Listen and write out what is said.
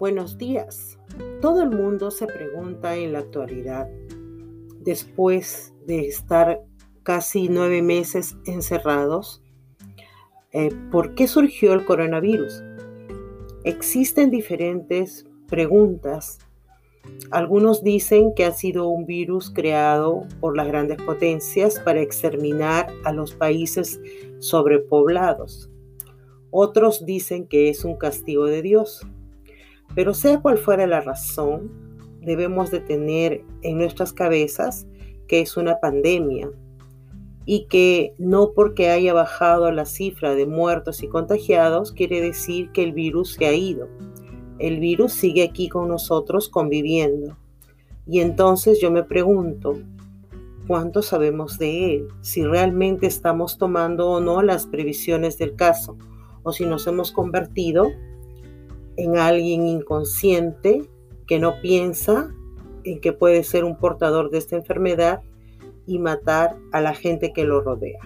Buenos días. Todo el mundo se pregunta en la actualidad, después de estar casi nueve meses encerrados, eh, ¿por qué surgió el coronavirus? Existen diferentes preguntas. Algunos dicen que ha sido un virus creado por las grandes potencias para exterminar a los países sobrepoblados. Otros dicen que es un castigo de Dios. Pero sea cual fuera la razón, debemos de tener en nuestras cabezas que es una pandemia y que no porque haya bajado la cifra de muertos y contagiados quiere decir que el virus se ha ido. El virus sigue aquí con nosotros conviviendo. Y entonces yo me pregunto, ¿cuánto sabemos de él? Si realmente estamos tomando o no las previsiones del caso, o si nos hemos convertido en alguien inconsciente que no piensa en que puede ser un portador de esta enfermedad y matar a la gente que lo rodea.